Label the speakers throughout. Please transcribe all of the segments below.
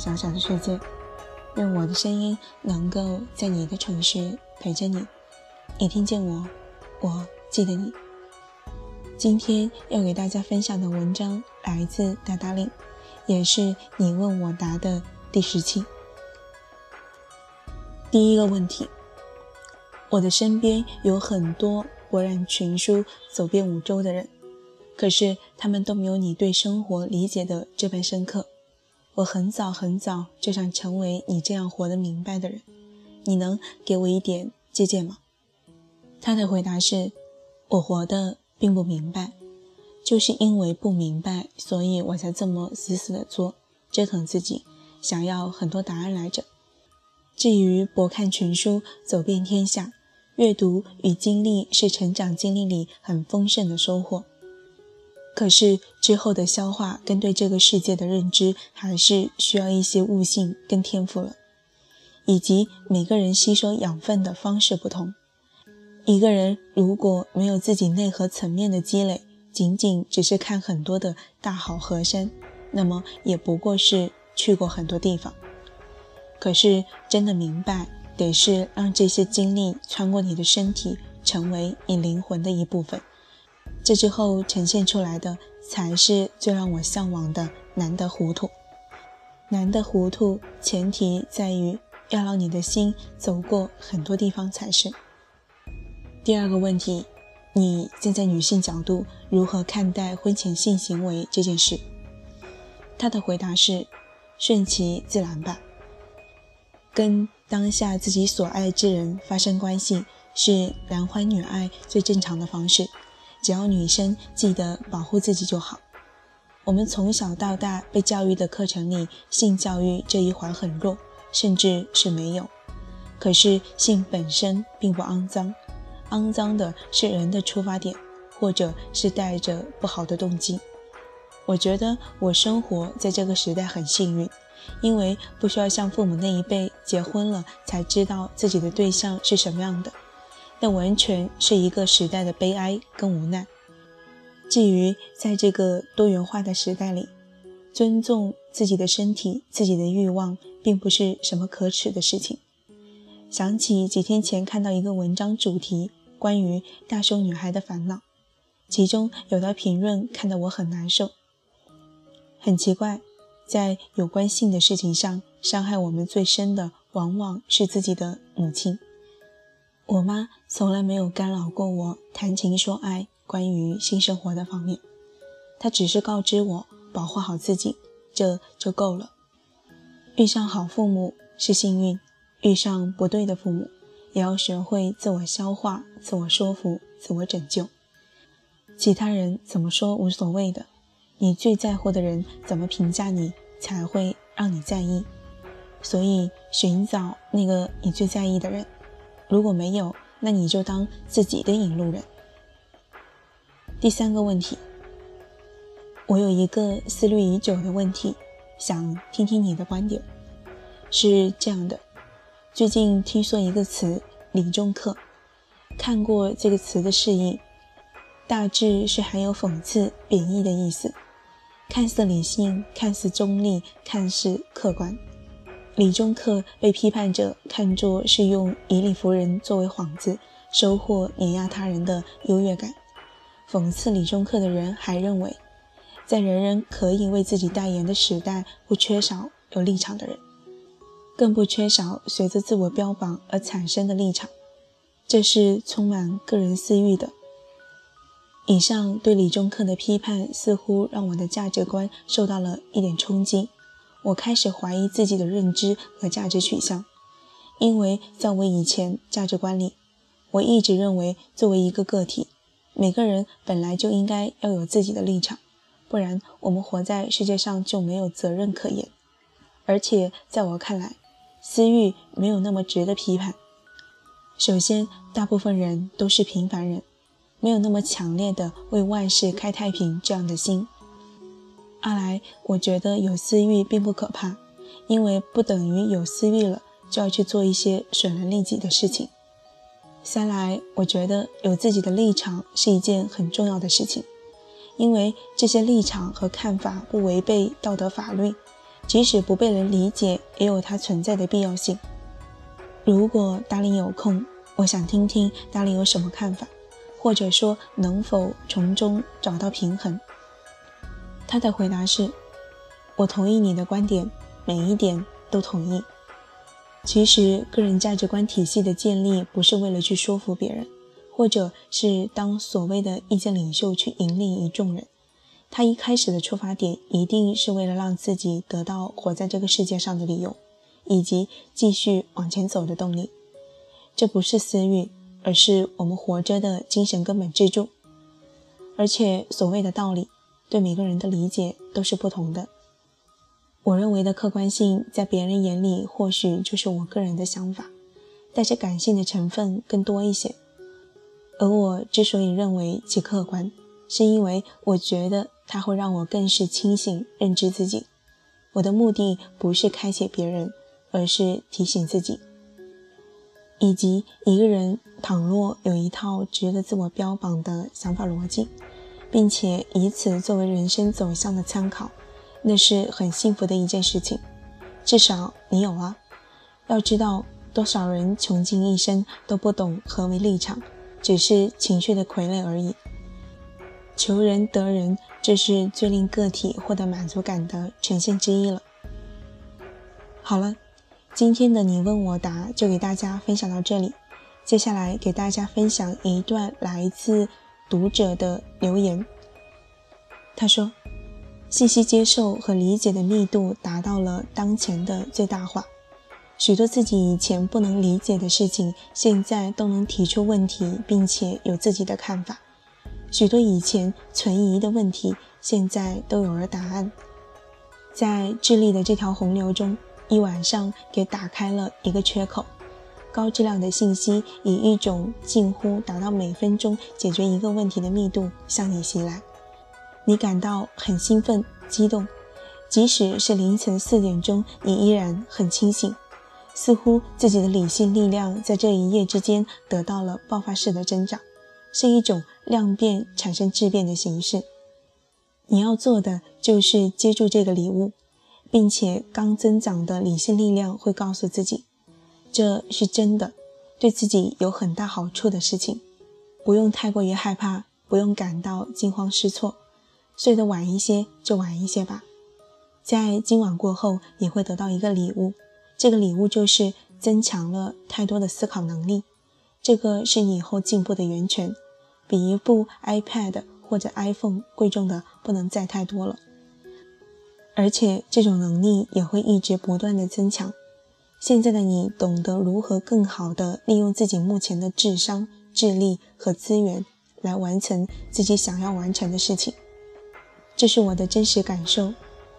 Speaker 1: 小小的世界。愿我的声音能够在你的城市陪着你。你听见我，我记得你。今天要给大家分享的文章来自达达令，也是你问我答的第十期。第一个问题：我的身边有很多博览群书、走遍五洲的人，可是他们都没有你对生活理解的这般深刻。我很早很早就想成为你这样活得明白的人，你能给我一点借鉴吗？他的回答是：我活得并不明白，就是因为不明白，所以我才这么死死的做，折腾自己，想要很多答案来着。至于博看群书，走遍天下，阅读与经历是成长经历里很丰盛的收获。可是之后的消化跟对这个世界的认知，还是需要一些悟性跟天赋了，以及每个人吸收养分的方式不同。一个人如果没有自己内核层面的积累，仅仅只是看很多的大好河山，那么也不过是去过很多地方。可是真的明白，得是让这些经历穿过你的身体，成为你灵魂的一部分。这之后呈现出来的，才是最让我向往的难得糊涂。难得糊涂，前提在于要让你的心走过很多地方才是。第二个问题，你站在女性角度如何看待婚前性行为这件事？他的回答是：顺其自然吧。跟当下自己所爱之人发生关系，是男欢女爱最正常的方式。只要女生记得保护自己就好。我们从小到大被教育的课程里，性教育这一环很弱，甚至是没有。可是性本身并不肮脏，肮脏的是人的出发点，或者是带着不好的动机。我觉得我生活在这个时代很幸运，因为不需要像父母那一辈结婚了才知道自己的对象是什么样的。那完全是一个时代的悲哀跟无奈。至于在这个多元化的时代里，尊重自己的身体、自己的欲望，并不是什么可耻的事情。想起几天前看到一个文章，主题关于大胸女孩的烦恼，其中有条评论看得我很难受。很奇怪，在有关性的事情上，伤害我们最深的，往往是自己的母亲。我妈从来没有干扰过我谈情说爱，关于性生活的方面，她只是告知我保护好自己，这就够了。遇上好父母是幸运，遇上不对的父母，也要学会自我消化、自我说服、自我拯救。其他人怎么说无所谓的，你最在乎的人怎么评价你，才会让你在意。所以，寻找那个你最在意的人。如果没有，那你就当自己的引路人。第三个问题，我有一个思虑已久的问题，想听听你的观点。是这样的，最近听说一个词“理中客”，看过这个词的释义，大致是含有讽刺、贬义的意思，看似理性，看似中立，看似客观。李中客被批判者看作是用以理服人作为幌子，收获碾压他人的优越感。讽刺李中客的人还认为，在人人可以为自己代言的时代，不缺少有立场的人，更不缺少随着自我标榜而产生的立场。这是充满个人私欲的。以上对李中客的批判，似乎让我的价值观受到了一点冲击。我开始怀疑自己的认知和价值取向，因为在我以前价值观里，我一直认为作为一个个体，每个人本来就应该要有自己的立场，不然我们活在世界上就没有责任可言。而且在我看来，私欲没有那么值得批判。首先，大部分人都是平凡人，没有那么强烈的为万事开太平这样的心。二来，我觉得有私欲并不可怕，因为不等于有私欲了就要去做一些损人利己的事情。三来，我觉得有自己的立场是一件很重要的事情，因为这些立场和看法不违背道德法律，即使不被人理解，也有它存在的必要性。如果达林有空，我想听听达林有什么看法，或者说能否从中找到平衡。他的回答是：“我同意你的观点，每一点都同意。其实，个人价值观体系的建立不是为了去说服别人，或者是当所谓的意见领袖去引领一众人。他一开始的出发点一定是为了让自己得到活在这个世界上的理由，以及继续往前走的动力。这不是私欲，而是我们活着的精神根本支柱。而且，所谓的道理。”对每个人的理解都是不同的。我认为的客观性，在别人眼里或许就是我个人的想法，带着感性的成分更多一些。而我之所以认为其客观，是因为我觉得它会让我更是清醒认知自己。我的目的不是开解别人，而是提醒自己，以及一个人倘若有一套值得自我标榜的想法逻辑。并且以此作为人生走向的参考，那是很幸福的一件事情。至少你有啊。要知道，多少人穷尽一生都不懂何为立场，只是情绪的傀儡而已。求人得人，这是最令个体获得满足感的呈现之一了。好了，今天的你问我答就给大家分享到这里。接下来给大家分享一段来自。读者的留言，他说：“信息接受和理解的密度达到了当前的最大化，许多自己以前不能理解的事情，现在都能提出问题，并且有自己的看法；许多以前存疑的问题，现在都有了答案。在智力的这条洪流中，一晚上给打开了一个缺口。”高质量的信息以一种近乎达到每分钟解决一个问题的密度向你袭来，你感到很兴奋、激动，即使是凌晨四点钟，你依然很清醒，似乎自己的理性力量在这一夜之间得到了爆发式的增长，是一种量变产生质变的形式。你要做的就是接住这个礼物，并且刚增长的理性力量会告诉自己。这是真的，对自己有很大好处的事情，不用太过于害怕，不用感到惊慌失措。睡得晚一些就晚一些吧，在今晚过后，你会得到一个礼物，这个礼物就是增强了太多的思考能力。这个是你以后进步的源泉，比一部 iPad 或者 iPhone 贵重的不能再太多了。而且这种能力也会一直不断的增强。现在的你懂得如何更好地利用自己目前的智商、智力和资源来完成自己想要完成的事情，这是我的真实感受。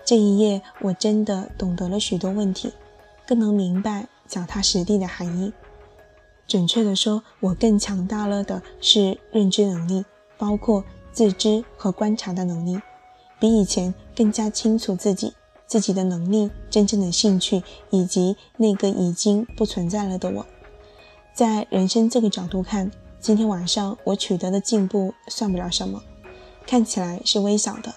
Speaker 1: 这一夜，我真的懂得了许多问题，更能明白脚踏实地的含义。准确地说，我更强大了的是认知能力，包括自知和观察的能力，比以前更加清楚自己。自己的能力、真正的兴趣，以及那个已经不存在了的我，在人生这个角度看，今天晚上我取得的进步算不了什么，看起来是微小的，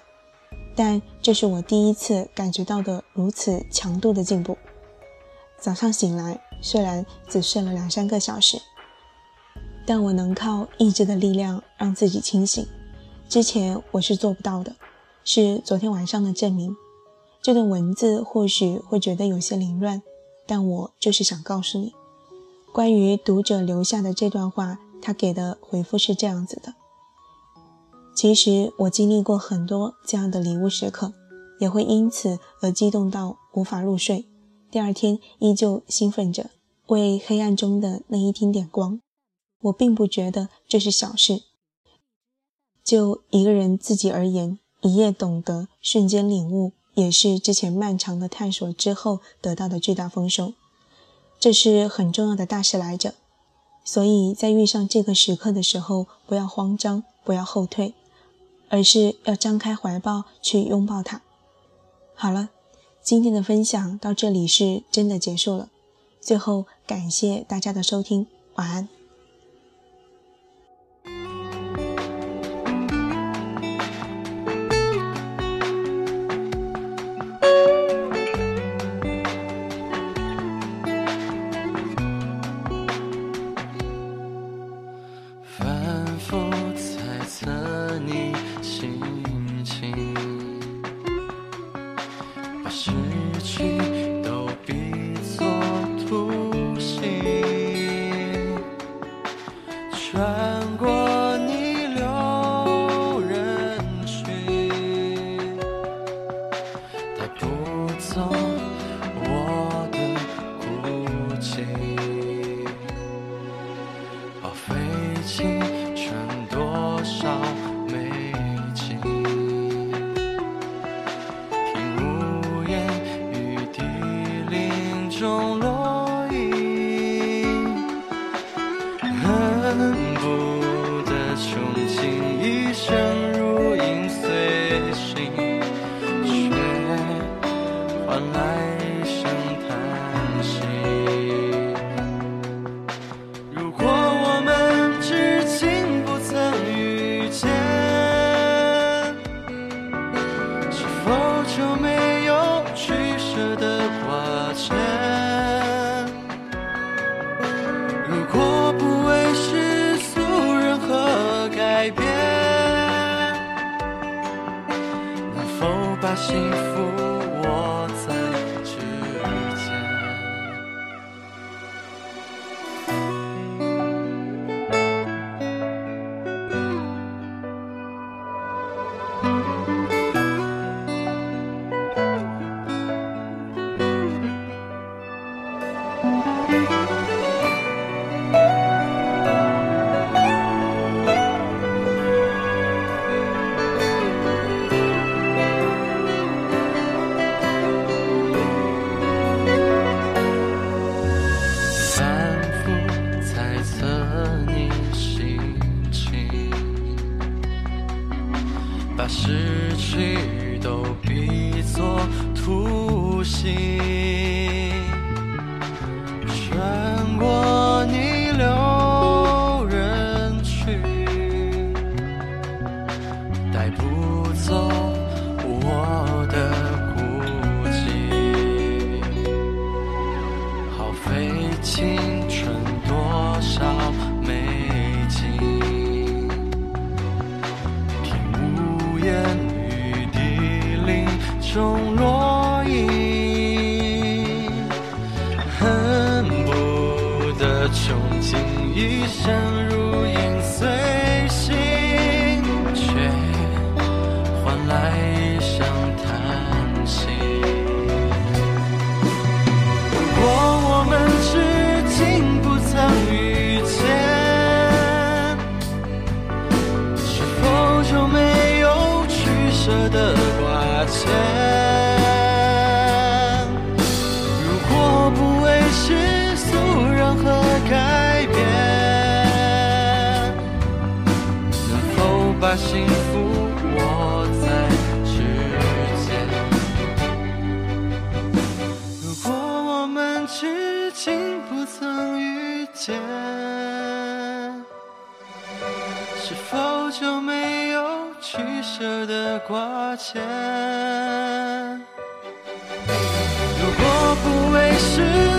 Speaker 1: 但这是我第一次感觉到的如此强度的进步。早上醒来，虽然只睡了两三个小时，但我能靠意志的力量让自己清醒，之前我是做不到的，是昨天晚上的证明。这段文字或许会觉得有些凌乱，但我就是想告诉你，关于读者留下的这段话，他给的回复是这样子的：其实我经历过很多这样的礼物时刻，也会因此而激动到无法入睡，第二天依旧兴奋着，为黑暗中的那一丁点光。我并不觉得这是小事。就一个人自己而言，一夜懂得，瞬间领悟。也是之前漫长的探索之后得到的巨大丰收，这是很重要的大事来着。所以在遇上这个时刻的时候，不要慌张，不要后退，而是要张开怀抱去拥抱它。好了，今天的分享到这里是真的结束了。最后感谢大家的收听，晚安。
Speaker 2: 穿过逆流人群，带不走我的孤寂，报废青春多少美景，听屋檐雨滴林中落失去都比作徒刑，穿过中落影，恨不得穷尽一生如影随形，却换来一声叹息。如果我们至今不曾遇见，是否就没有取舍的挂牵？把幸福握在指尖？如果我们至今不曾遇见，是否就没有取舍的挂牵？如果不为世